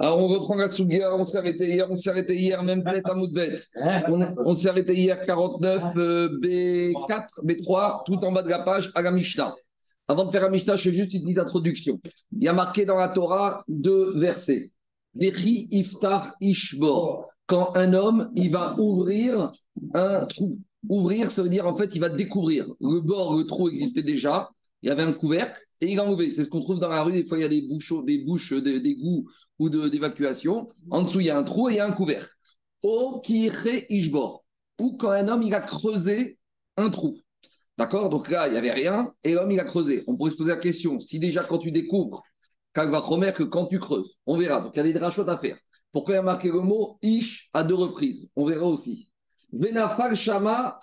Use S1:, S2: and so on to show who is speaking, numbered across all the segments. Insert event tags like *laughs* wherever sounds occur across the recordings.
S1: Alors, on reprend la Sougia, on s'est arrêté hier, on s'est arrêté hier, même peut à Moudbet. On, on s'est arrêté hier 49 euh, B4, B3, tout en bas de la page, à la Mishnah. Avant de faire la Mishnah, je fais juste une petite introduction. Il y a marqué dans la Torah deux versets. Vechi iftar ishbor. Quand un homme, il va ouvrir un trou. Ouvrir, ça veut dire en fait, il va découvrir. Le bord, le trou existait déjà. Il y avait un couvercle et il enlevé. C'est ce qu'on trouve dans la rue. Des fois, il y a des, bouchons, des bouches d'égout ou d'évacuation. En dessous, il y a un trou et il y a un couvercle. O ishbor. Ou quand un homme, il a creusé un trou. D'accord? Donc là, il n'y avait rien et l'homme, il a creusé. On pourrait se poser la question si déjà, quand tu découvres, que quand tu creuses, on verra. Donc il y a des drachotes à faire. Pourquoi il y a marqué le mot ish à deux reprises? On verra aussi. Venafal shama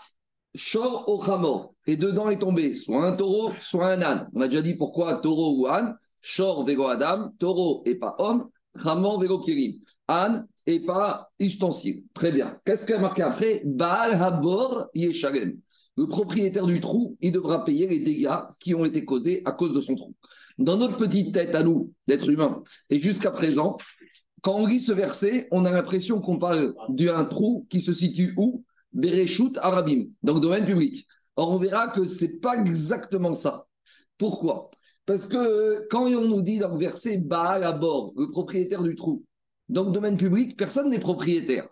S1: shor ochamor. Et dedans est tombé soit un taureau, soit un âne. On a déjà dit pourquoi taureau ou âne. Shor vego adam, taureau et pas homme. Ramon vego kirim. Âne et pas ustensile. Très bien. Qu'est-ce qu'il a marqué après? Baal habor yeshalem. Le propriétaire du trou, il devra payer les dégâts qui ont été causés à cause de son trou. Dans notre petite tête à nous, d'être humains, et jusqu'à présent, quand on lit ce verset, on a l'impression qu'on parle d'un trou qui se situe où? Bereshut Arabim, dans domaine public. Or, on verra que ce n'est pas exactement ça. Pourquoi? Parce que quand on nous dit dans le verset Baal à bord, le propriétaire du trou, dans le domaine public, personne n'est propriétaire.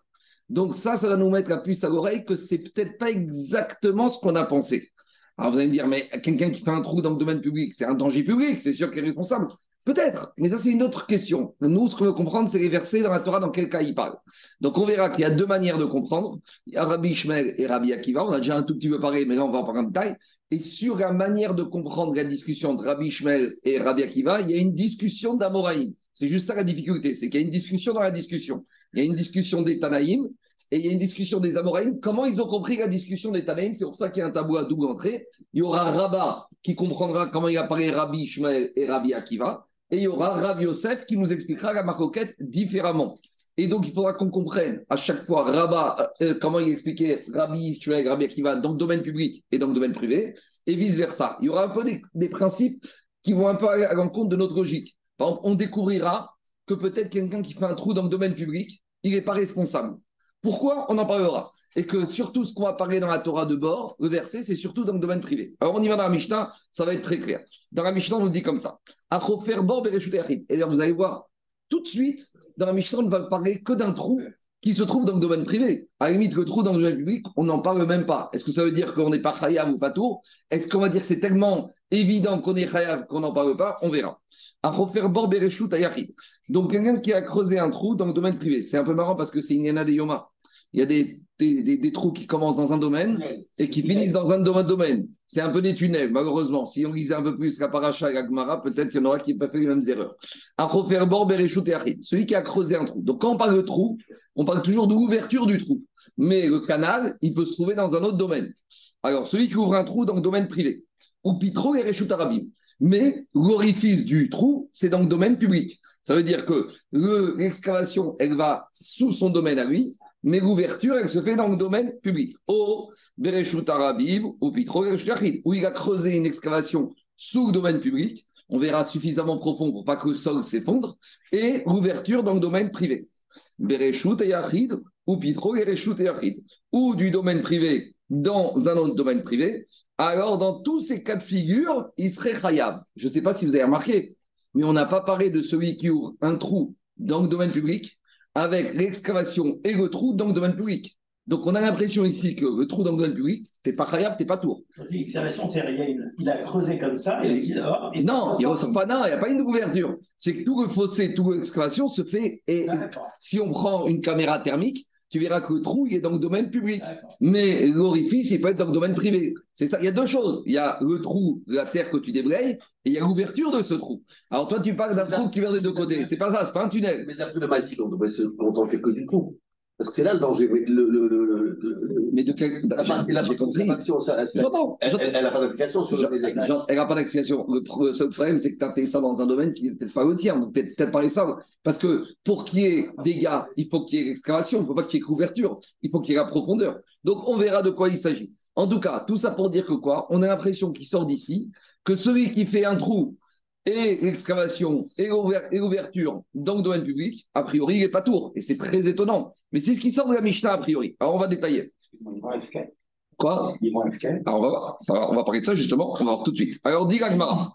S1: Donc ça, ça va nous mettre la puce à l'oreille que c'est peut-être pas exactement ce qu'on a pensé. Alors vous allez me dire, mais quelqu'un qui fait un trou dans le domaine public, c'est un danger public, c'est sûr qu'il est responsable. Peut-être, mais ça c'est une autre question. Nous, ce qu'on veut comprendre, c'est les versets dans la Torah, dans quel cas il parle. Donc on verra qu'il y a deux manières de comprendre. Il y a Rabbi Ishmael et Rabbi Akiva. On a déjà un tout petit peu parlé, mais là on va en parler en détail. Et sur la manière de comprendre la discussion entre Rabbi Ishmael et Rabbi Akiva, il y a une discussion d'Amoraïm. C'est juste ça la difficulté, c'est qu'il y a une discussion dans la discussion. Il y a une discussion des Tanaïm et il y a une discussion des Amoraïm. Comment ils ont compris la discussion des Tanaïm? C'est pour ça qu'il y a un tabou à double entrée. Il y aura Rabat qui comprendra comment il apparaît Rabbi Ishmael et Rabbi Akiva. Et il y aura Rabbi Yosef qui nous expliquera la maroquette différemment. Et donc, il faudra qu'on comprenne à chaque fois Rabat, euh, euh, comment il expliquait Rabbi Ishmael, Rabbi Akiva dans le domaine public et dans le domaine privé, et vice-versa. Il y aura un peu des, principes qui vont un peu à l'encontre de notre logique. Par exemple, on découvrira que peut-être quelqu'un qui fait un trou dans le domaine public, il n'est pas responsable. Pourquoi? On en parlera. Et que surtout ce qu'on va parler dans la Torah de bord, le verset, c'est surtout dans le domaine privé. Alors on y va dans la Mishnah, ça va être très clair. Dans la Mishnah, on nous dit comme ça. Et là, vous allez voir, tout de suite, dans la Mishnah, on ne va parler que d'un trou qui se trouve dans le domaine privé. À la limite, le trou dans le domaine public, on n'en parle même pas. Est-ce que ça veut dire qu'on n'est pas khayab ou pas tour? Est-ce qu'on va dire que c'est tellement évident qu'on est khayab qu'on n'en parle pas? On verra. Donc, quelqu'un qui a creusé un trou dans le domaine privé. C'est un peu marrant parce que c'est une yana de Yoma il y a des, des, trous qui commencent dans un domaine et qui finissent dans un domaine. C'est un peu des tunnels, malheureusement. Si on lisait un peu plus la paracha et la peut-être qu'il y en aura qui n'ont pas fait les mêmes erreurs. Celui qui a creusé un trou. Donc, quand on parle de trou, on parle toujours de l'ouverture du trou. Mais le canal, il peut se trouver dans un autre domaine. Alors, celui qui ouvre un trou dans le domaine privé, ou pitro et reshut arabim. Mais l'orifice du trou, c'est dans le domaine public. Ça veut dire que l'excavation, elle va sous son domaine à lui, mais l'ouverture, elle se fait dans le domaine public. Au Bereshut Arabim, au Pitro où il a creusé une excavation sous le domaine public, on verra suffisamment profond pour pas que le sol s'effondre, et l'ouverture dans le domaine privé. Bereshut Yachid, ou Pitro Bereshut Yachid, ou du domaine privé dans un autre domaine privé, alors dans tous ces cas de figure, il serait khayab. Je ne sais pas si vous avez remarqué, mais on n'a pas parlé de celui qui ouvre un trou dans le domaine public avec l'excavation et le trou dans le domaine public. Donc on a l'impression ici que le trou dans le domaine public, t'es pas khayab, t'es pas tour.
S2: L'excavation, c'est il a creusé comme ça. Et,
S1: il oh, non, il ressort pas, non, il n'y a pas une ouverture. C'est que tout le fossé, toute l'excavation se fait. Et si on prend une caméra thermique, tu verras que le trou, il est dans le domaine public. Mais l'orifice, il peut être dans le domaine privé. C'est ça. Il y a deux choses. Il y a le trou, la terre que tu débrayes, et il y a l'ouverture de ce trou. Alors toi, tu parles d'un trou qui vient des deux côtés. C'est pas ça, c'est pas un tunnel.
S3: Mais d'après le massif, on devrait se contenter que du trou. Parce que c'est là le danger. Le, le, le,
S1: mais de quel.
S3: J'ai compris. Elle n'a pas d'application sur le désert.
S1: Elle n'a pas d'application. Le seul problème, c'est que tu as fait ça dans un domaine qui n'est peut-être pas le tien. Donc, peut-être pas les. Parce que pour qu'il y ait dégâts, il faut qu'il y ait excavation. Il ne faut pas qu'il y ait couverture. Il faut qu'il y ait la profondeur. Donc, on verra de quoi il s'agit. En tout cas, tout ça pour dire que quoi? On a l'impression qu'il sort d'ici, que celui qui fait un trou et l'excavation et l'ouverture dans le domaine public, a priori, il n'est pas tour. Et c'est très étonnant. Mais c'est ce qui sort de la Mishnah, a priori. Alors, on va détailler. Quoi? Alors, on va voir. on va parler de ça, justement. On va voir tout de suite. Alors, dit Gagmara.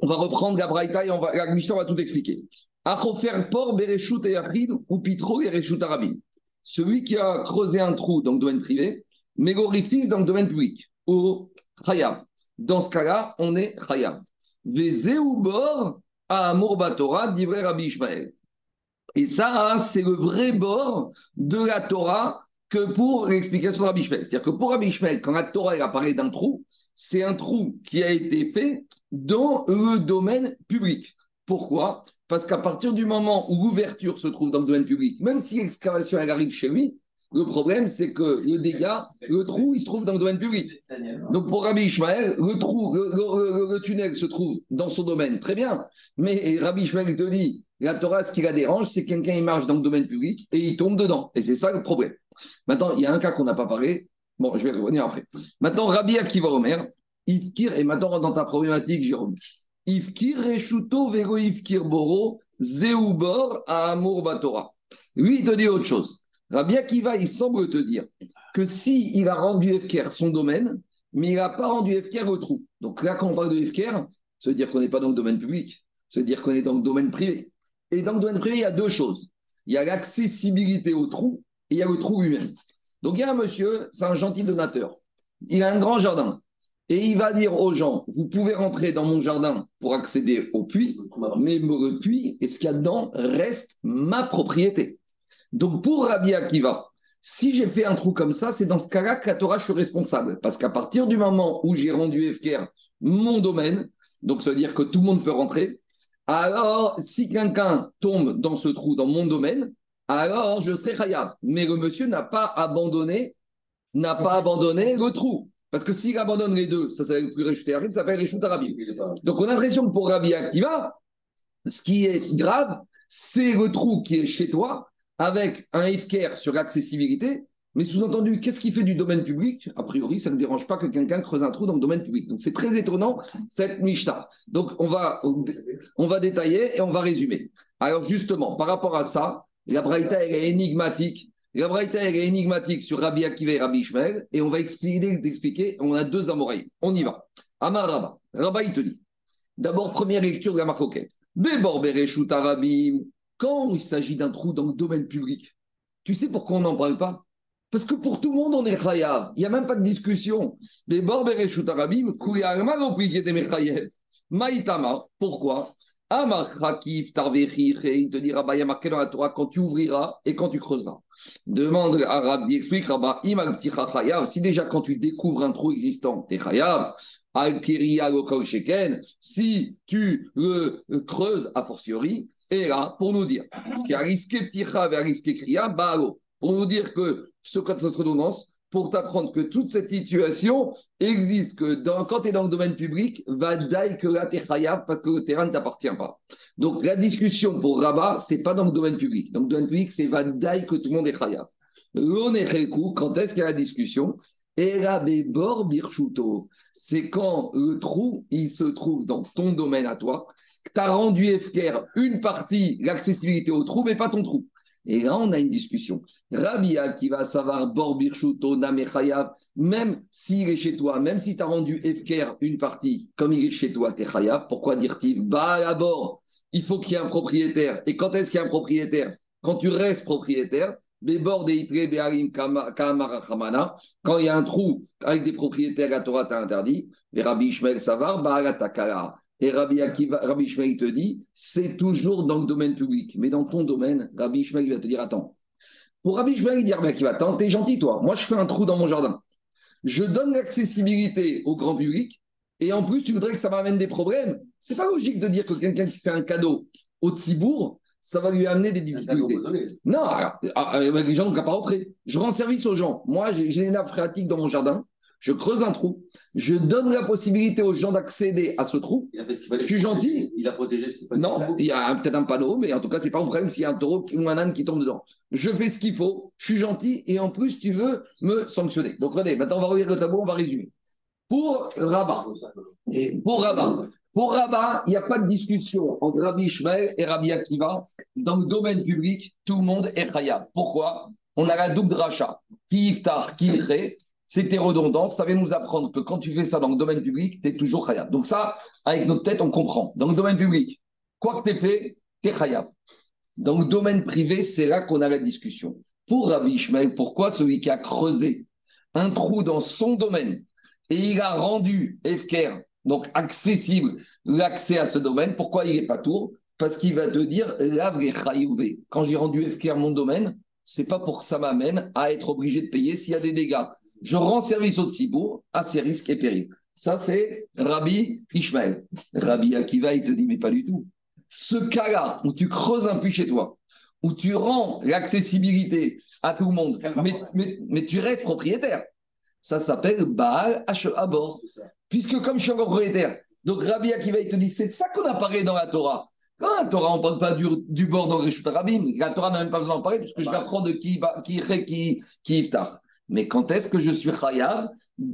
S1: On va reprendre la Braïta et on va, la Mishnah va tout expliquer. Achofer por bereshut et ou pitro bereshut arabim. Celui qui a creusé un trou dans le domaine privé, mégorifis dans le domaine public, ou chayab. Dans ce cas-là, on est chayab. bor à Batora, d'Ivray Rabbi Ishmael. Et ça, c'est le vrai bord de la Torah que pour l'explication de Rabbi Ishmael. C'est-à-dire que pour Rabbi Ishmael, quand la Torah a parlé d'un trou, c'est un trou qui a été fait dans le domaine public. Pourquoi? Parce qu'à partir du moment où l'ouverture se trouve dans le domaine public, même si l'excavation arrive chez lui, le problème, c'est que le dégât, le trou, il se trouve dans le domaine public. Donc pour Rabbi Ishmael, le trou, le, tunnel se trouve dans son domaine, très bien. Mais Rabbi Ishmael te dit, la Torah, ce qui la dérange, c'est quelqu'un il marche dans le domaine public et il tombe dedans. Et c'est ça le problème. Maintenant, il y a un cas qu'on n'a pas parlé. Bon, je vais revenir après. Maintenant, Rabbi Akiva Omer, Ifkir, et maintenant dans ta problématique, Jérôme. Ifkir Vego Ifkir Boro, Zeubor Batora. Lui, il te dit autre chose. Rabbi Akiva, il semble te dire que si il a rendu Efker son domaine, mais il n'a pas rendu Efker au trou. Donc là, quand on parle de Efker, ça veut dire qu'on n'est pas dans le domaine public, ça veut dire qu'on est dans le domaine privé. Et dans le domaine privé, il y a deux choses. Il y a l'accessibilité au trou et il y a le trou lui-même. Donc il y a un monsieur, c'est un gentil donateur. Il a un grand jardin. Et il va dire aux gens, vous pouvez rentrer dans mon jardin pour accéder au puits, mais le puits et ce qu'il y a dedans reste ma propriété. Donc pour Rabbi Akiva, si j'ai fait un trou comme ça, c'est dans ce cas-là que la Torah, je suis responsable. Parce qu'à partir du moment où j'ai rendu Efker mon domaine, donc ça veut dire que tout le monde peut rentrer, alors si quelqu'un tombe dans ce trou, dans mon domaine, alors je serai khayab. Mais le monsieur n'a pas abandonné, n'a pas abandonné le trou. Parce que s'il abandonne les deux, ça s'appelle plus Réchuté ça s'appelle Réchut Arabi. Donc on a l'impression que pour Rabbi Akiva, ce qui est grave, c'est le trou qui est chez toi, avec un IFCARE sur l'accessibilité, mais sous-entendu, qu'est-ce qui fait du domaine public? A priori, ça ne dérange pas que quelqu'un creuse un trou dans le domaine public. Donc c'est très étonnant, cette Mishnah. Donc on va, on va détailler et on va résumer. Alors justement, par rapport à ça, la Braïta est énigmatique. La Braïta est énigmatique sur Rabbi Akiva et Rabbi Ishmael, et on va expliquer, on a deux amoreilles. On y va. Amar Rabba. Rabba, il te dit. D'abord, première lecture de la marcoquette. Bebor Bereshut Arabim, quand il s'agit d'un trou dans le domaine public, tu sais pourquoi on n'en parle pas? Parce que pour tout le monde, on est chayav. Il n'y a même pas de discussion. Les Arabim, Maïtama, pourquoi? Amar il te dira, il y a marqué dans la Torah quand tu ouvriras et quand tu creuseras. Demande à Rabbi, explique Rabba, si déjà quand tu découvres un trou existant, tu es chayav, si tu le creuses a fortiori, et là, pour nous dire qu'il a risqué Pticha et risqué Kriya, Baalo. Pour nous dire que ce de redondance, pour t'apprendre que toute cette situation existe, que dans, quand tu es dans le domaine public, va d'aille que là, tu es parce que le terrain ne t'appartient pas. Donc la discussion pour Rabat, c'est pas dans le domaine public. Dans le domaine public, c'est va d'aille que tout le monde est chayav. Quand est-ce qu'il y a la discussion? Là, Birchuto, c'est quand le trou, il se trouve dans ton domaine à toi, tu as rendu FKR une partie, l'accessibilité au trou, mais pas ton trou. Et là, on a une discussion. Rabia qui va savoir Bor Birchuto Namechayav, même s'il est chez toi, même si tu as rendu FKR une partie, comme il est chez toi, tu es Chayav, pourquoi dire-t-il? Bah, d'abord, il faut qu'il y ait un propriétaire. Et quand est-ce qu'il y a un propriétaire? Quand tu restes propriétaire, quand il y a un trou avec des propriétaires, la Torah t'a interdit. Et Rabbi Ishmael Savar, et Rabbi, Akiva, Rabbi Ishmael te dit, c'est toujours dans le domaine public. Mais dans ton domaine, Rabbi Ishmael va te dire, attends. Pour Rabbi Ishmael, il dit, Rabbi Akiva, attends, t'es gentil toi. Moi, je fais un trou dans mon jardin. Je donne l'accessibilité au grand public. Et en plus, tu voudrais que ça m'amène des problèmes. C'est pas logique de dire que quelqu'un qui fait un cadeau au Tzibourg, ça va lui amener des difficultés. Non, alors, ah, euh, les gens n'ont qu'à pas rentrer. Je rends service aux gens. Moi, j'ai des nappes phréatiques dans mon jardin. Je creuse un trou. Je donne la possibilité aux gens d'accéder à ce trou. je suis gentil.
S3: Il a protégé ce qu'il
S1: fallait. Non, il y a peut-être un panneau, mais en tout cas, c'est pas un problème s'il y a un taureau ou un âne qui tombe dedans. Je fais ce qu'il faut. Je suis gentil. Et en plus, tu veux me sanctionner. Donc, regardez, maintenant, on va revenir le tableau, on va résumer. Pour Rabat, pour Rabat, Pour Rabat, il n'y a pas de discussion entre Rabbi Ishmael et Rabbi Akiva. Dans le domaine public, tout le monde est khayab. Pourquoi? On a la double dracha. Qui iftar, c'était redondant. Ça va nous apprendre que quand tu fais ça dans le domaine public, tu es toujours khayab. Donc ça, avec notre tête, on comprend. Dans le domaine public, quoi que tu aies fait, tu es khayab. Dans le domaine privé, c'est là qu'on a la discussion. Pour Rabbi Ishmael, pourquoi celui qui a creusé un trou dans son domaine et il a rendu Efker, donc accessible, l'accès à ce domaine, pourquoi il n'est pas tour? Parce qu'il va te dire, quand j'ai rendu Efker mon domaine, c'est pas pour que ça m'amène à être obligé de payer s'il y a des dégâts. Je rends service au Tzibour à ses risques et périls. Ça, c'est Rabbi Ishmael. Rabbi Akiva, il te dit, mais pas du tout. Ce cas-là, où tu creuses un puits chez toi, où tu rends l'accessibilité à tout le monde, mais, tu restes propriétaire. Ça s'appelle Baal à bord. Puisque comme je suis encore propriétaire, donc Rabbi Akiva, il te dit, c'est de ça qu'on a parlé dans la Torah. Quand la Torah, on ne parle pas du, bord dans les Rabim, la Torah n'a même pas besoin d'en parler, puisque je l'apprends de qui, qui, qui, qui, qui iftar. Mais quand est-ce que je suis Chayav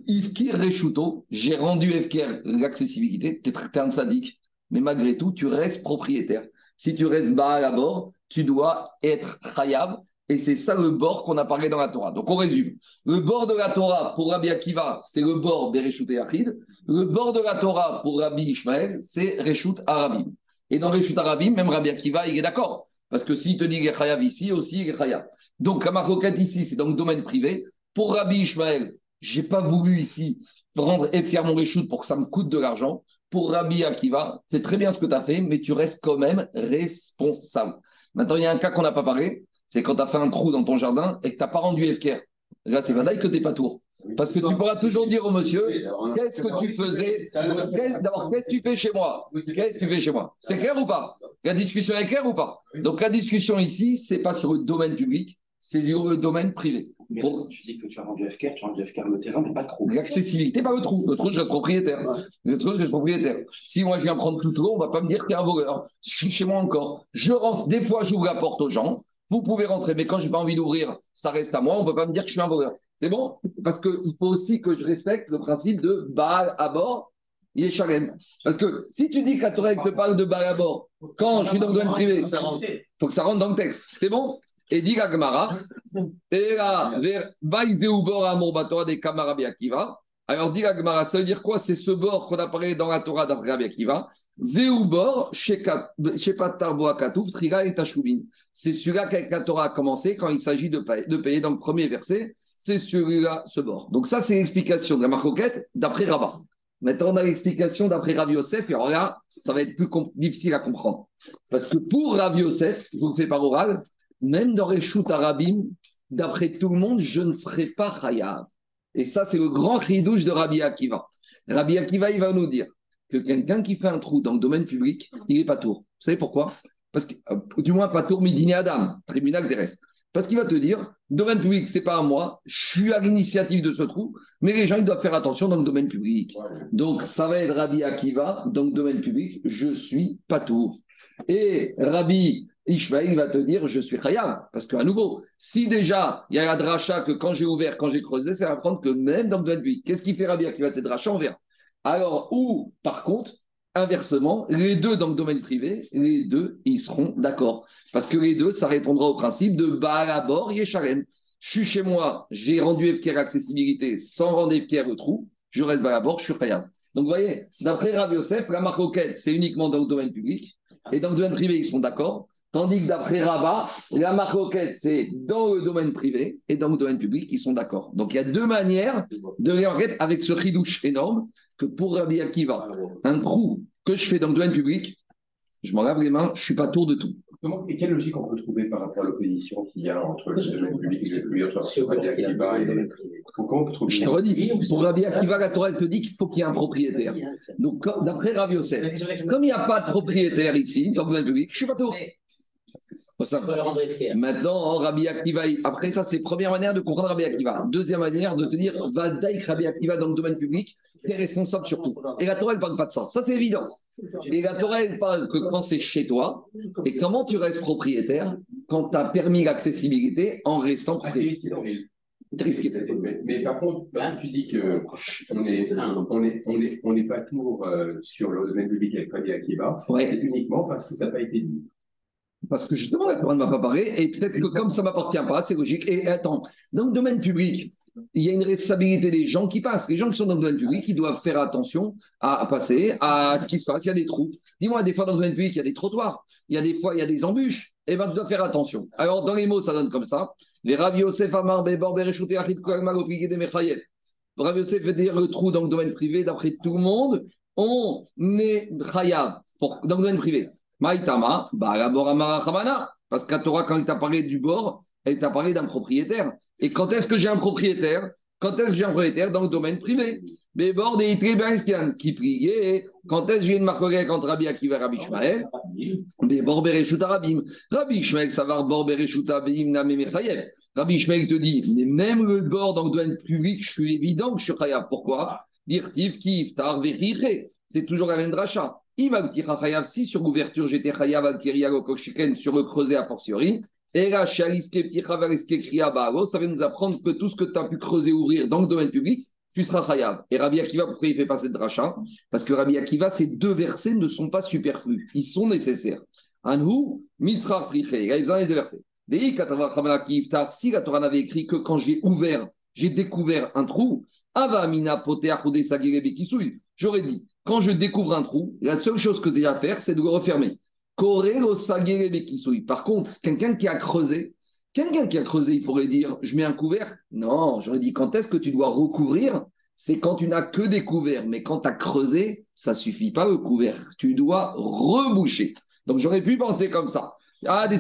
S1: Ifkir Reshuto, j'ai rendu Efker l'accessibilité, tu es un sadique, mais malgré tout, tu restes propriétaire. Si tu restes bas à bord, tu dois être Chayav, et c'est ça le bord qu'on a parlé dans la Torah. Donc on résume. Le bord de la Torah pour Rabbi Akiva, c'est le bord Bereshut et Achid. Le bord de la Torah pour Rabbi Ishmael, c'est Reshut Arabim. Et dans Reshut Arabim, même Rabbi Akiva, il est d'accord. Parce que s'il te dit qu'il est Chayav ici, aussi il est Chayav. Donc la ici, c'est dans le domaine privé. Pour Rabbi Ishmael, j'ai pas voulu ici rendre et faire mon reshoot pour que ça me coûte de l'argent. Pour Rabbi Akiva, c'est très bien ce que tu as fait, mais tu restes quand même responsable. Maintenant, il y a un cas qu'on n'a pas parlé, c'est quand tu as fait un trou dans ton jardin et que tu n'as pas rendu FKR. Là, c'est vrai que tu n'es pas tour. Parce que tu pourras toujours dire au monsieur, qu'est-ce que tu faisais D'abord, qu'est-ce que tu fais chez moi Qu'est-ce que tu fais chez moi C'est clair ou pas La discussion est claire ou pas Donc la discussion ici, c'est pas sur le domaine public, c'est sur le domaine privé.
S2: Mais tu dis que tu as rendu FKR, tu as rendu FKR le terrain, mais pas le trou.
S1: L'accessibilité, pas le trou. Le trou, je reste propriétaire. Le trou, je reste propriétaire. Si moi je viens prendre tout le tour, on ne va pas me dire qu'il y a un voleur. Je suis chez moi encore. Je rentre, des fois, j'ouvre la porte aux gens. Vous pouvez rentrer, mais quand je n'ai pas envie d'ouvrir, ça reste à moi. On ne peut pas me dire que je suis un voleur. C'est bon? Parce qu'il faut aussi que je respecte le principe de Baal à bord. Il est chalem. Parce que si tu dis que la te parle de Baal à bord, quand je suis dans le domaine privé, il faut que ça rentre dans le texte. C'est bon? Et dit Gagmara, et là, des Kamarabi Akiva. Alors dit Gagmara, ça veut dire quoi? C'est ce bord qu'on a parlé dans la Torah d'Abraham Rabbi Akiva. Zéoubor, Shepatar Boakatouf, Triga et Tashubin. C'est celui-là qu'avec la Torah a commencé quand il s'agit de payer, dans le premier verset. C'est celui-là, ce bord. Donc, ça, c'est l'explication de la marcoquette d'après Rabat. Maintenant, on a l'explication d'après Rav Yosef, et alors là, ça va être plus difficile à comprendre. Parce que pour Rav Yosef, je vous le fais par oral, même dans shoots arabim, d'après tout le monde, je ne serai pas khayab. Et ça, c'est le grand douche de Rabbi Akiva. Rabbi Akiva, il va nous dire que quelqu'un qui fait un trou dans le domaine public, il n'est pas tour. Vous savez pourquoi? Parce que, euh, du moins, pas tour, Midini Adam, tribunal des restes. Parce qu'il va te dire, domaine public, c'est pas à moi, je suis à l'initiative de ce trou, mais les gens, ils doivent faire attention dans le domaine public. Donc, ça va être Rabbi Akiva, dans le domaine public, je suis pas tour. Et Rabbi Ishmael va te dire je suis khayab. Parce qu'à nouveau, si déjà il y a la dracha que quand j'ai ouvert, quand j'ai creusé, ça va prendre que même dans le domaine public. Qu'est-ce qui fait Rabbi Akiva? Cette dracha On verra. Alors, ou par contre, inversement, les deux dans le domaine privé, les deux, ils seront d'accord. Parce que les deux, ça répondra au principe de bord, Yesharem. Je suis chez moi, j'ai rendu FKR accessibilité sans rendre FKR au trou, je reste bord, je suis khayab. Donc vous voyez, d'après Rabbi Yosef, la marque c'est uniquement dans le domaine public. Et dans le domaine privé, ils sont d'accord. Tandis que d'après Rabat, la marque c'est dans le domaine privé et dans le domaine public, ils sont d'accord. Donc il y a deux manières de réenquête avec ce ridouche énorme que pour Rabbi Akiva, un trou que je fais dans le domaine public, je m'en lave les mains, je ne suis pas tour de tout.
S4: Et quelle logique on peut trouver par rapport à l'opposition qu'il y a entre le domaine public et le privé, entre Rabbi Akiva et
S1: Comment on peut trouver Je te redis, pour Rabbi Akiva, la Torah te dit qu'il faut qu'il y ait un propriétaire. Donc, d'après Rabbi Yosef, comme il n'y a pas de propriétaire ici, dans le domaine public, je ne suis pas tour. Maintenant, Rabbi Akiva, après ça, c'est première manière de comprendre Rabbi Akiva. Deuxième manière de te dire, va Rabbi Akiva dans le domaine public, tu es responsable surtout. Et la Torah, elle ne parle pas de ça. Ça, c'est évident. Et la Torah, elle parle que quand c'est chez toi, et comment tu restes propriétaire quand tu as permis l'accessibilité en restant propriétaire. risqué.
S4: Mais, mais par contre, parce que tu dis que on est, on est, on est, on n'est pas tour euh, sur le domaine public avec Rabbi Akiva,
S1: Ouais.
S4: c'est uniquement parce que ça n'a pas été dit.
S1: Parce que justement, la Torah ne m'a pas parlé, et peut-être que comme ça ne m'appartient pas, c'est logique. Et attends, dans le domaine public, il y a une responsabilité des gens qui passent. Les gens qui sont dans le domaine public, ils doivent faire attention à, passer, à ce qui se passe. Il y a des trous. Dis-moi, des fois, dans le domaine public, il y a des trottoirs. Il y a des fois, il y a des embûches. Eh bien, tu dois faire attention. Alors, dans les mots, ça donne comme ça. Les Rav Yosef Amar Bebor Bereshut Yachid Kol Mal Obligue de Mechayev. Rav Yosef veut dire le trou dans le domaine privé, d'après tout le monde, on est chayav dans le domaine privé. Maïtama, la Boramara Chamana. Parce qu'à Torah, quand il t'a parlé du bord, elle t'a parlé d'un propriétaire. Et quand est-ce que j'ai un propriétaire? Quand est-ce que j'ai un propriétaire dans le domaine privé? Mais bord des qui priait. Quand est-ce que j'ai une marque entre Rabbi Akiva et Rabbi mais bord Arabim. Rabbi Shmael, ça va bord Arabim, Name Mechayev. Rabbi Shmael te dit, mais même le bord dans le domaine public, je suis évident que je suis chayav. Pourquoi? Dirtiv, Kif, Tar. C'est toujours la même dracha. Imagtira chayav, si sur l'ouverture j'étais chayav al sur le creuset a fortiori. Et là, ça va nous apprendre que tout ce que tu as pu creuser, ouvrir dans le domaine public, tu seras chayav. Et Rabbi Akiva, pourquoi il fait pas cette dracha? Parce que Rabbi Akiva, ces deux versets ne sont pas superflus. Ils sont nécessaires. Anhu, Mitzrach Sriche. Il a besoin deux versets. Si la Torah n'avait écrit que quand j'ai ouvert, j'ai découvert un trou. J'aurais dit, quand je découvre un trou, la seule chose que j'ai à faire, c'est de le refermer. Par contre, quelqu'un qui a creusé, quelqu'un qui a creusé, il pourrait dire, je mets un couvercle. Non, j'aurais dit, quand est-ce que tu dois recouvrir? C'est quand tu n'as que découvert, mais quand tu as creusé, ça suffit pas le couvercle. Tu dois reboucher. Donc j'aurais pu penser comme ça. Ah, des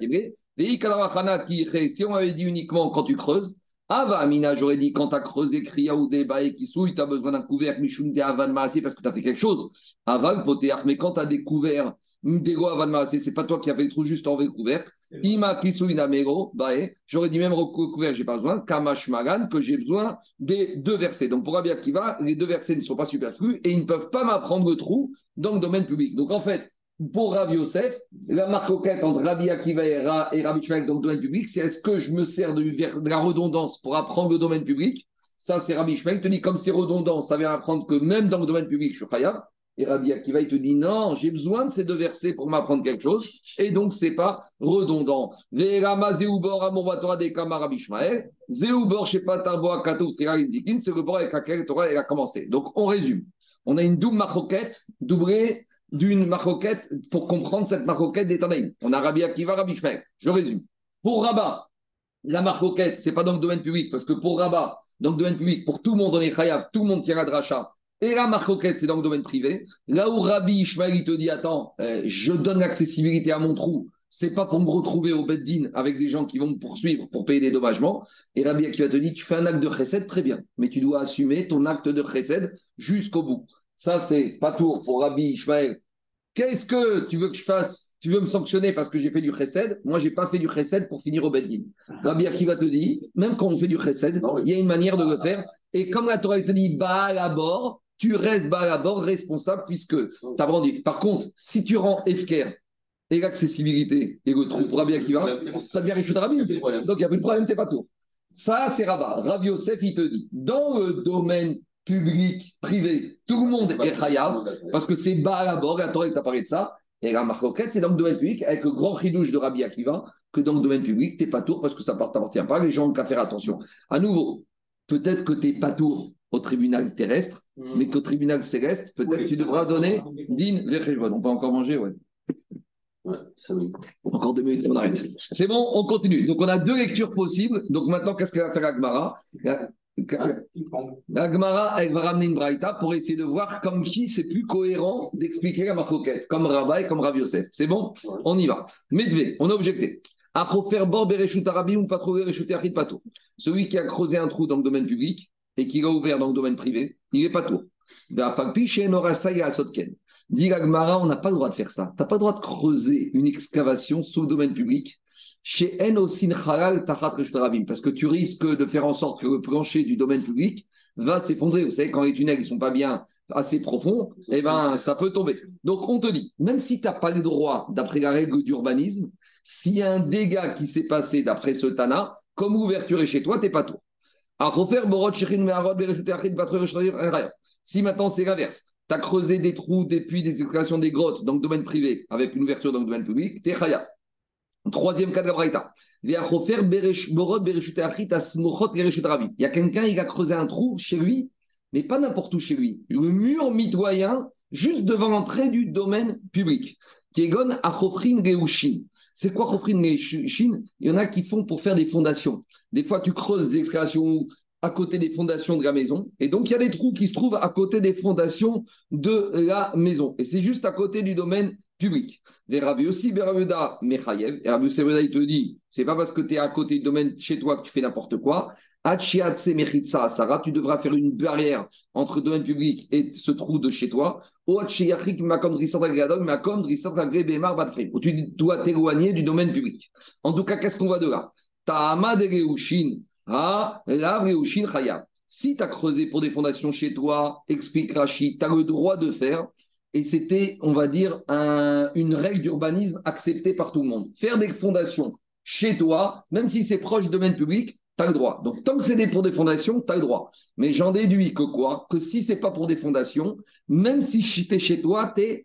S1: des. Des si on avait dit uniquement quand tu creuses, Ava Amina, j'aurais dit quand tu as creusé, Kriya ou débat et qui souille, tu as besoin d'un couvercle, Mishum de Avan Maasé, parce que tu as fait quelque chose. Aval Potéach, mais quand tu as découvert, Ndego Avan Maasé, c'est pas toi qui as fait le trou juste en le couvercle. Ima Kisuina Mero, Bae, j'aurais dit même recouvert, j'ai pas besoin, Kamash Magan, que j'ai besoin des deux versets. Donc pour Rabbi Akiva, les deux versets ne sont pas superflus et ils ne peuvent pas m'apprendre le trou dans le domaine public. Donc en fait, pour Rabbi Yosef, la marcoquette entre Rabbi Akiva et, Ra- et Rabbi Shmuel dans le domaine public, c'est est-ce que je me sers de, la redondance pour apprendre le domaine public? Ça, c'est Rabbi Shmuel qui te dit, comme c'est redondant, ça vient apprendre que même dans le domaine public, je suis khayab. Et Rabbi Akiva, il te dit non, j'ai besoin de ces deux versets pour m'apprendre quelque chose, et donc c'est pas redondant. C'est le bord avec lequel la Torah a commencé. Donc on résume. On a une double maroquette, doublée d'une maroquette pour comprendre cette maroquette des Tanaïm. On a Rabbi Akiva, Rabbi Shmael. Je résume. Pour Rabat, la maroquette, c'est pas dans le domaine public, parce que pour Rabat, dans le domaine public, pour tout le monde, on est chayav, tout le monde tient la dracha. Et la marcoquette, c'est dans le domaine privé. Là où Rabbi Ishmael, il te dit Attends, euh, je donne l'accessibilité à mon trou. C'est pas pour me retrouver au Beddin avec des gens qui vont me poursuivre pour payer des dommagements. Et Rabbi Akiva te dit Tu fais un acte de chesed, très bien. Mais tu dois assumer ton acte de chesed jusqu'au bout. Ça, c'est pas tour pour Rabbi Ishmael. Qu'est-ce que tu veux que je fasse? Tu veux me sanctionner parce que j'ai fait du chesed? Moi, j'ai pas fait du chesed pour finir au Beddin. Rabbi Akiva te dit Même quand on fait du chesed, il y a une manière de le faire. Et comme la Torah te dit Bah à bord, tu restes bas à bord responsable puisque tu as vendu. Par contre, si tu rends Efker et l'accessibilité et le trou pour Rabbi Akiva, ça devient Rishut Rabbi. Donc il n'y a plus de problème, t'es pas tout. Ça, c'est Rabat. Rabbi Yosef, il te dit, dans le domaine public, privé, tout le monde est chayav, parce que c'est bas à bord, la Torah t'a parlé de ça, et la marcoquette, c'est dans le domaine public, avec le grand ridouche de Rabbi Akiva, que dans le domaine public, t'es pas tour parce que ça ne t'appartient pas, les gens ont qu'à faire attention. À nouveau, peut-être que t'es pas tour au tribunal terrestre, mais qu'au tribunal céleste, peut-être tu devras donner din. On peut encore manger, ouais.
S3: Ouais, ça
S1: Encore deux minutes, on arrête. *laughs* C'est bon, on continue. Donc on a deux lectures possibles. Donc maintenant, qu'est-ce qu'elle va faire Agmara? La Gemara, elle va ramener une braïta pour essayer de voir comme qui c'est plus cohérent d'expliquer la marcoquette, comme Rabba et comme Rav Yosef. C'est bon? On y va. Medvé, on a objecté. Achofer bor bereshut arabi ou pas trouver bereshut achid pato. Celui qui a creusé un trou dans le domaine public et qui l'a ouvert dans le domaine privé, il est pas tout. Dit la Gemara, on n'a pas le droit de faire ça. Tu n'as pas le droit de creuser une excavation sous le domaine public chez parce que tu risques de faire en sorte que le plancher du domaine public va s'effondrer. Vous savez, quand les tunnels ne sont pas bien assez profonds, eh ben, ça peut tomber. Donc, on te dit, même si tu n'as pas le droit, d'après la règle d'urbanisme, s'il y a un dégât qui s'est passé d'après ce Tana, comme l'ouverture est chez toi, tu n'es pas tour. Si maintenant c'est l'inverse, tu as creusé des trous, des puits, des excavations, des grottes dans le domaine privé avec une ouverture dans le domaine public, tu es chaya. Troisième cas de la Braïta. Il y a quelqu'un, il a creusé un trou chez lui, mais pas n'importe où chez lui. Le mur mitoyen, juste devant l'entrée du domaine public. C'est quoi Geushin? Il y en a qui font pour faire des fondations. Des fois, tu creuses des excavations à côté des fondations de la maison. Et donc, il y a des trous qui se trouvent à côté des fondations de la maison. Et c'est juste à côté du domaine public. Et Rabbi aussi, Mechayev. Et Rabbi il te dit, c'est pas parce que tu es à côté du domaine chez toi que tu fais n'importe quoi. Sarah, tu devras faire une barrière entre le domaine public et ce trou de chez toi. Ou tu dois t'éloigner du domaine public. En tout cas, qu'est-ce qu'on voit de là? Si tu as creusé pour des fondations chez toi, explique Rachid, tu as le droit de faire et c'était, on va dire, une règle d'urbanisme acceptée par tout le monde. Faire des fondations chez toi, même si c'est proche du domaine public, tu le droit. Donc, tant que c'est pour des fondations, tu le droit. Mais j'en déduis que quoi? Que si c'est pas pour des fondations, même si tu chez toi, tu es.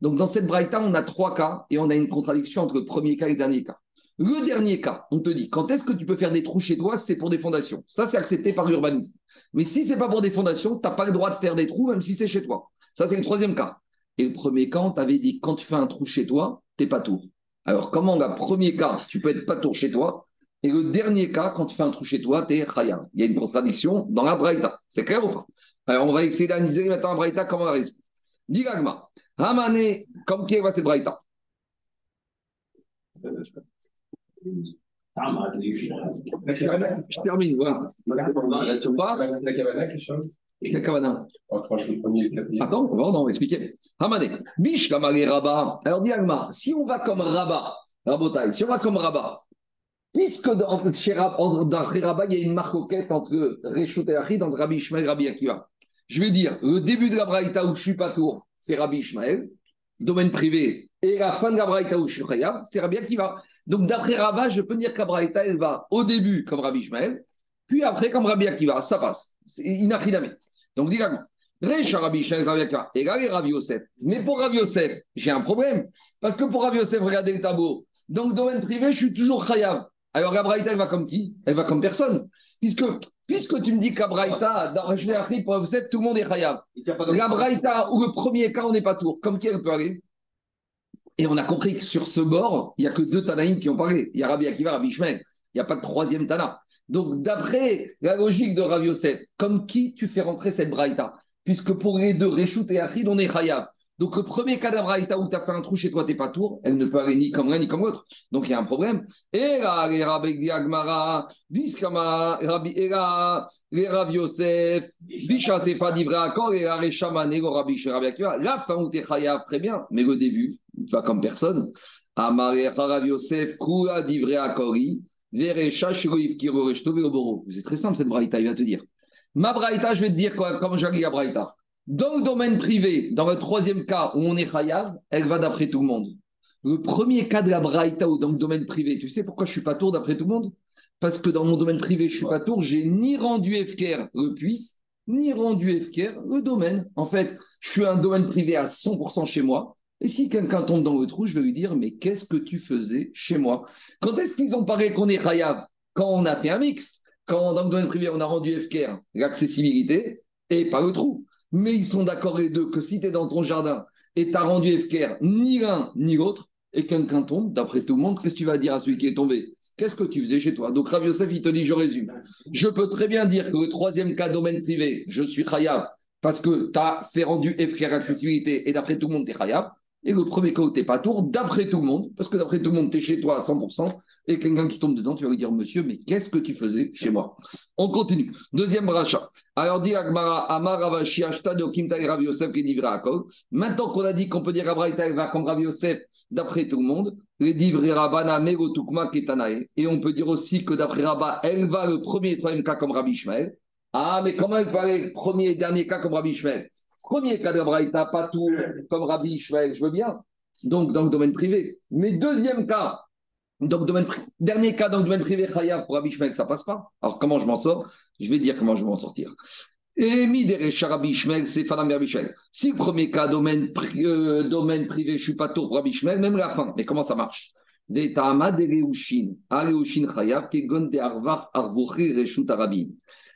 S1: Donc, dans cette braïta, on a trois cas et on a une contradiction entre le premier cas et le dernier cas. Le dernier cas, on te dit, quand est-ce que tu peux faire des trous chez toi C'est pour des fondations? Ça, c'est accepté par l'urbanisme. Mais si c'est pas pour des fondations, tu n'as pas le droit de faire des trous, même si c'est chez toi. Ça, c'est le troisième cas. Et le premier cas, on t'avait dit, quand tu fais un trou chez toi, t'es pas tour. Alors, comment, le premier cas, tu peux être pas tour chez toi, et le dernier cas, quand tu fais un trou chez toi, t'es khayam. Il y a une contradiction dans la braïta. C'est clair ou pas? Alors, on va essayer d'analyser maintenant la braïta, comment on va Dis Hamane, comme qui va cette braïta? Je termine, voilà. La Kavana. Attends, on va, on va expliquer. Hamane. Bish Rabat. Alors, dis si on va comme Rabat, Rabotai, si on va comme Rabat, puisque dans, chez Rabat, il y a une marcoquette entre Réchout et Achid, entre Rabbi Ishmael et Rabbi Akiva. Je vais dire, le début de la Braïta où je suis pas tour, c'est Rabbi Ishmael, domaine privé, et la fin de la Braïta où je suis c'est Rabbi Akiva. Donc, d'après Rabat, je peux dire que la Braïta, elle va au début comme Rabbi Ishmael, puis après comme Rabbi Akiva. Ça passe. C'est inachidamé. Donc, dis Récha Rabbi Ishmael, Rabbi Akiva, égal et Rabbi Yosef. Mais pour Rabbi Yosef, j'ai un problème. Parce que pour Rabbi Yosef, regardez le tableau. Donc, domaine privé, je suis toujours Khayav. Alors, la Braïta, elle va comme qui? Elle va comme personne. Puisque, puisque tu me dis qu'à Braïta, dans Rachel pour Yosef, tout le monde est Khayav. La Braïta, où le premier cas, on n'est pas tour. Comme qui elle peut aller? Et on a compris que sur ce bord, il n'y a que deux Tanaïm qui ont parlé. Il y a Rabbi Akiva, Rabbi Ishmael. Il n'y a pas de troisième Tana. Donc, d'après la logique de Rav Yosef, comme qui tu fais rentrer cette Braïta? Puisque pour les deux, Réchout et Achid, on est Chayav. Donc, le premier cas d'Abraïta où tu as fait un trou chez toi, t'es pas tour, elle ne peut aller ni comme l'un ni comme l'autre. Donc, il y a un problème. Et là, les Rabbi Diagmara, Biskama, Rabbi, et là, les Rav Yosef, Bisha Sefa Divra Akor, et là, Reshama, Nego Rabbi, Rabbi Akiva. La fin où tu es Chayav, très bien. Mais le début, vas comme personne. Amare Rav Yosef, Kura Divra Akori. C'est très simple cette braïta, il va te dire. Ma braïta, je vais te dire comment j'ai la braïta. Dans le domaine privé, dans le troisième cas où on est chayav, elle va d'après tout le monde. Le premier cas de la braïta ou dans le domaine privé, tu sais pourquoi je suis pas tour d'après tout le monde? Parce que dans mon domaine privé, je suis pas tour, j'ai ni rendu FKR le puits, ni rendu FKR le domaine. En fait, je suis un domaine privé à 100% chez moi. Et si quelqu'un tombe dans le trou, je vais lui dire, mais qu'est-ce que tu faisais chez moi? Quand est-ce qu'ils ont parlé qu'on est Khayav? Quand on a fait un mix. Quand dans le domaine privé, on a rendu FKR l'accessibilité et pas le trou. Mais ils sont d'accord les deux que si tu es dans ton jardin et tu as rendu FKR ni l'un ni l'autre, et quelqu'un tombe, d'après tout le monde, qu'est-ce que tu vas dire à celui qui est tombé? Qu'est-ce que tu faisais chez toi? Donc Rav Yosef, il te dit, je résume. Je peux très bien dire que le troisième cas, domaine privé, je suis Khayav parce que tu as fait rendu FKR accessibilité et d'après tout le monde, tu es Khayav. Et le premier cas où tu pas tour, d'après tout le monde, parce que d'après tout le monde, tu es chez toi à 100%, et quelqu'un qui tombe dedans, tu vas lui dire, monsieur, mais qu'est-ce que tu faisais chez moi? On continue. Deuxième rachat. Alors, dit Agmara, Amar Ravashi, Rav Yosef, Maintenant qu'on a dit qu'on peut dire Abraïta comme Rav Yosef, d'après tout le monde, les divrei Rabana Megotukma Ketanae. Et on peut dire aussi que d'après Rabba, elle va le premier et troisième cas comme Rabbi Ishmael. Ah, mais comment elle va le premier et dernier cas comme Rabbi Ishmael? Premier cas de Braïta, pas tout comme Rabbi Ishmael, je veux bien, donc dans le domaine privé. Mais deuxième cas, Donc, domaine dernier cas, dans le domaine privé, Chayav pour Rabbi Ishmael, ça passe pas. Alors, comment je m'en sors? Je vais dire comment je vais m'en sortir. C'est Rabbi. Si le premier cas, domaine, euh, domaine privé, je suis pas tôt pour Rabbi Ishmael, même la fin. Mais comment ça marche? De.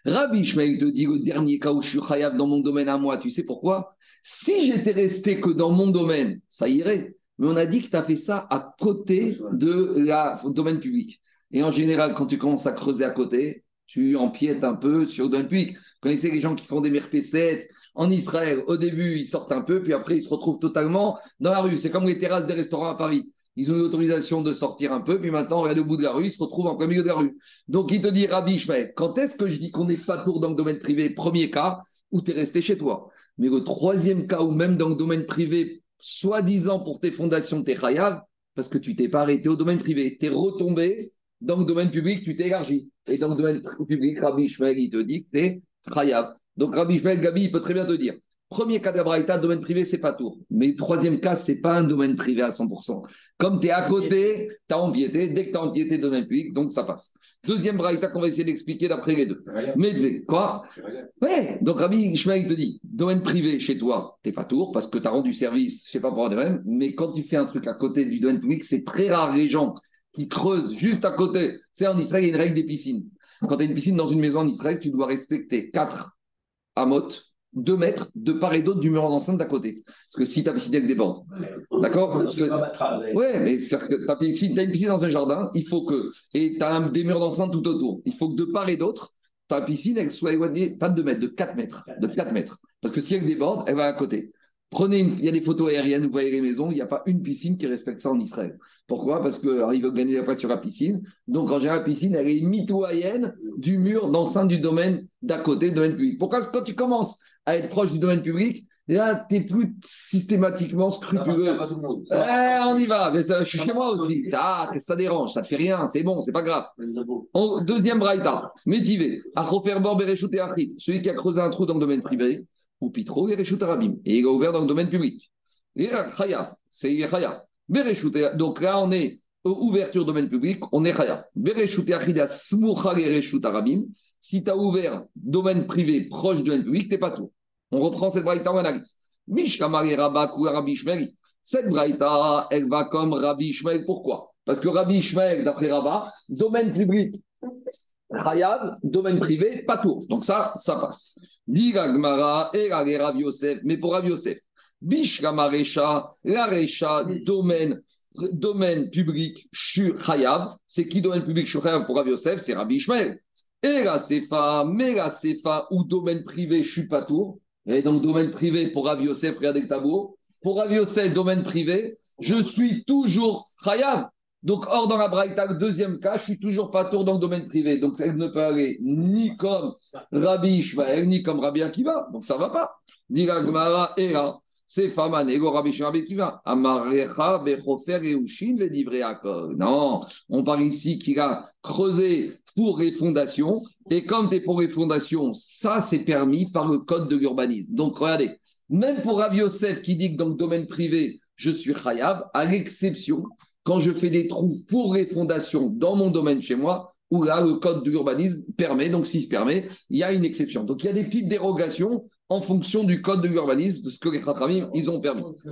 S1: Rabbi Ishmael te dit le dernier cas où je suis Chayav dans mon domaine à moi, tu sais pourquoi? Si j'étais resté que dans mon domaine, ça irait. Mais on a dit que tu as fait ça à côté de la domaine public. Et en général, quand tu commences à creuser à côté, tu empiètes un peu sur le domaine public. Vous connaissez les gens qui font des MRP7 en Israël. Au début, ils sortent un peu, puis après, ils se retrouvent totalement dans la rue. C'est comme les terrasses des restaurants à Paris. Ils ont eu l'autorisation de sortir un peu, puis maintenant, regarde au bout de la rue, ils se retrouvent en plein milieu de la rue. Donc, il te dit, Rabbi Ishmael, quand est-ce que je dis qu'on n'est pas tour dans le domaine privé Premier cas, où tu es resté chez toi? Mais le troisième cas, où même dans le domaine privé, soi-disant pour tes fondations, tu es chayav, parce que tu t'es pas arrêté au domaine privé. Tu es retombé dans le domaine public, tu t'es élargi. Et dans le domaine public, Rabbi Ishmael, il te dit que tu es chayav. Donc, Rabbi Ishmael, Gabi, il peut très bien te dire. Premier cas d'Abraïta, domaine privé, c'est pas tour. Mais troisième cas, c'est pas un domaine privé à 100%. Comme tu es à côté, tu as empiété. Dès que tu as empiété, domaine public, donc ça passe. Deuxième Braïta qu'on va essayer d'expliquer d'après les deux. Medvé, quoi? Ouais, donc Rabbi Ishmael te dit, domaine privé chez toi, t'es pas tour parce que tu as rendu service, je sais pas pour de même, mais quand tu fais un truc à côté du domaine public, c'est très rare les gens qui creusent juste à côté. C'est en Israël, il y a une règle des piscines. Quand tu as une piscine dans une maison en Israël, tu dois respecter 4 amotes, 2 mètres de part et d'autre du mur d'enceinte d'à côté. Parce que si ta piscine elle déborde, d'accord Parce que- Ouais, mais que ta piscine- si tu as une piscine dans un jardin, il faut que. Et tu as des murs d'enceinte tout autour. Il faut que de part et d'autre, ta piscine, elle soit éloignée, pas de 2 mètres, de 4 mètres. De 4 mètres. Parce que si elle déborde, elle va à côté. Prenez une. Il y a des photos aériennes, vous voyez les maisons, il n'y a pas une piscine qui respecte ça en Israël. Pourquoi? Parce qu'ils veulent gagner la place sur la piscine. Donc, en général, la piscine, elle est mitoyenne du mur d'enceinte du domaine d'à côté, domaine public. Pourquoi? Quand tu commences à être proche du domaine public, là, tu n'es plus systématiquement scrupuleux.
S3: Pas tout le monde.
S1: Eh, on y va, mais ça, je suis chez moi aussi. Ça, ça dérange, ça te fait rien, c'est bon, c'est pas grave. En- deuxième braïta, métivé. Achoferbor bereshut et achit. Celui qui a creusé un trou dans le domaine privé, ou pitro, arabim. Et il a ouvert dans le domaine public. Et chayav, c'est. Bereshut et- Donc là, on est euh, ouverture domaine public, on est chayav. Bereshut et smucha et arabim. Si tu as ouvert domaine privé proche du domaine public, t'es pas tout. On reprend cette braïta en analyse. Mishkamari Rabak ou Rabbi Ishmael. Cette braïta, elle va comme Rabbi Ishmael. Pourquoi? Parce que Rabbi Ishmael, d'après Rabat, domaine public, Chayav, domaine privé, pas tout. Donc ça, ça passe. Diga Gmara, et Rav Yosef. Mais pour Rav Yosef, Bishkama Recha, la Recha, domaine, domaine public, Shu Chayav. C'est qui domaine public, Shu Chayav pour Rav Yosef? C'est Rabbi Ishmael. Et la Sefa, mais la Sefa, ou domaine privé, Shu Patour. Et donc, domaine privé pour Rav Yosef, regardez le. Pour Rav Yosef, domaine privé, je suis toujours Chayav. Donc, or, dans la Braïta, deuxième cas, je suis toujours pas tour dans le domaine privé. Donc, elle ne peut aller ni comme Rabbi Ishmael, ni comme Rabbi Akiva. Donc, ça va pas. Dit et c'est Faman, ego Rabbi Rabbi Akiva. Amarecha, Bechofer, Eushin, Vedivre Yaakov. Non, on parle ici qu'il a creusé pour les fondations. Et comme tu pour les fondations, ça, c'est permis par le code de l'urbanisme. Donc, regardez, même pour Rav Yosef qui dit que dans le domaine privé, je suis Chayav, à l'exception quand je fais des trous pour les fondations dans mon domaine chez moi, où là, le code de l'urbanisme permet, donc s'il se permet, il y a une exception. Donc il y a des petites dérogations en fonction du code de l'urbanisme, de ce que les Khatramim, ils ont permis.
S4: C'est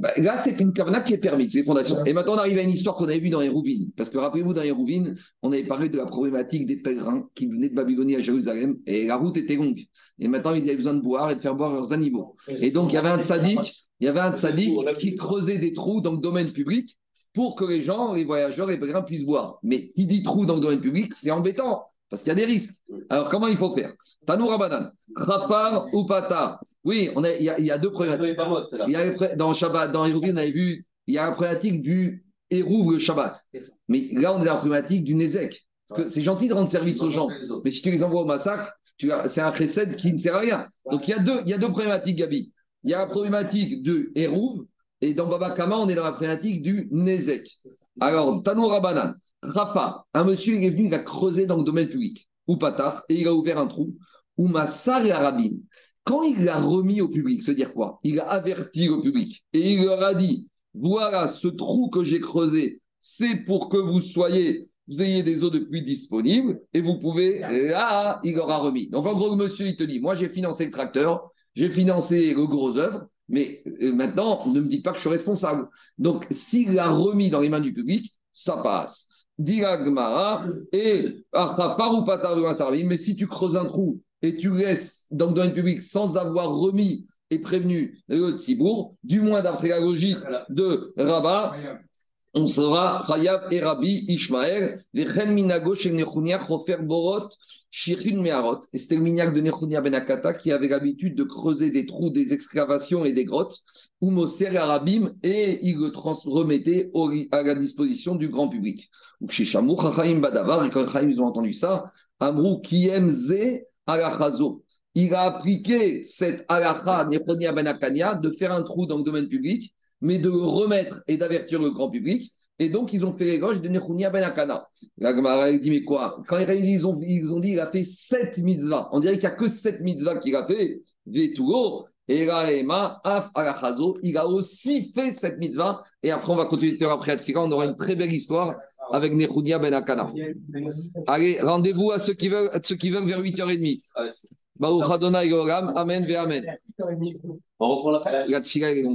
S1: Bah, là, c'est une kavana qui est permise, les fondations. Et maintenant, on arrive à une histoire qu'on avait vue dans les Rouvines. Parce que rappelez-vous, dans les Rouvines, on avait parlé de la problématique des pèlerins qui venaient de Babylonie à Jérusalem. Et la route était longue. Et maintenant, ils avaient besoin de boire et de faire boire leurs animaux. Et donc, il y avait un tzaddik, il y avait un qui creusait des trous dans le domaine public pour que les gens, les voyageurs, les pèlerins puissent boire. Mais qui dit trou dans le domaine public, c'est embêtant. Parce qu'il y a des risques. Alors, comment il faut faire? Tanoura Banan, Rafar ou Pata? Oui, on a- il y, a- il y a deux problématiques. Il y a, dans Shabbat, dans Hérouville, on avait vu, il y a la problématique du Hérouv le Shabbat. Mais là, on est dans la problématique du Nézek. Parce que c'est gentil de rendre service aux gens. Mais si tu les envoies au massacre, c'est un précède qui ne sert à rien. Donc il y a deux, il y a deux problématiques, Gabi. Il y a la problématique de Hérouv, et dans Baba Kama, on est dans la problématique du Nézek. Alors, Tano Rabanan, Rafa, un monsieur il est venu, il a creusé dans le domaine public, ou Patar, et il a ouvert un trou, ou Massar et Arabim. Quand il l'a remis au public, se dire quoi? Il a averti au public, et il leur a dit voilà, ce trou que j'ai creusé, c'est pour que vous soyez, vous ayez des eaux de pluie disponibles et vous pouvez, là, il aura remis. Donc en gros, le monsieur, il te dit, moi j'ai financé le tracteur, j'ai financé le gros œuvre, mais euh, maintenant, ne me dites pas que je suis responsable. Donc s'il l'a remis dans les mains du public, ça passe. Dira Gemara, et ou mais si tu creuses un trou et tu laisses dans le domaine public sans avoir remis et prévenu le Tzibour, du moins d'après la logique de Rabat, on sera Chayav et Rabbi Ishmael, les Chen Minago chez Nechunia Chofer Borot, Shirin Meharot. Et c'était le miniac de Nechunia Benakata qui avait l'habitude de creuser des trous, des excavations et des grottes, ou Moser Arabim, et il le remettait à la disposition du grand public. Chez Shamou, Chachaim Badavar, et quand Chachaim ils ont entendu ça, Amrou Kiemze Alachazo. Il a appliqué cette alacha Nechunia Benakania de faire un trou dans le domaine public mais de remettre et d'avertir le grand public. Et donc, ils ont fait les de Nechunia Ben Akana. La Gemara dit, mais quoi? Quand ils ont, ils ont dit, il a fait sept mitzvahs. On dirait qu'il n'y a que sept mitzvahs qu'il a fait. Vetugo, Eraema, Af, Alachazo. Il a aussi fait cette mitzvah. Et après, on va continuer après Atfika. On aura une très belle histoire avec Nechunia Ben Akana. Allez, rendez-vous à ceux qui veulent, ceux qui veulent vers 8h30. Baruch Adonai Amen, ve Amen.
S3: On reprend la.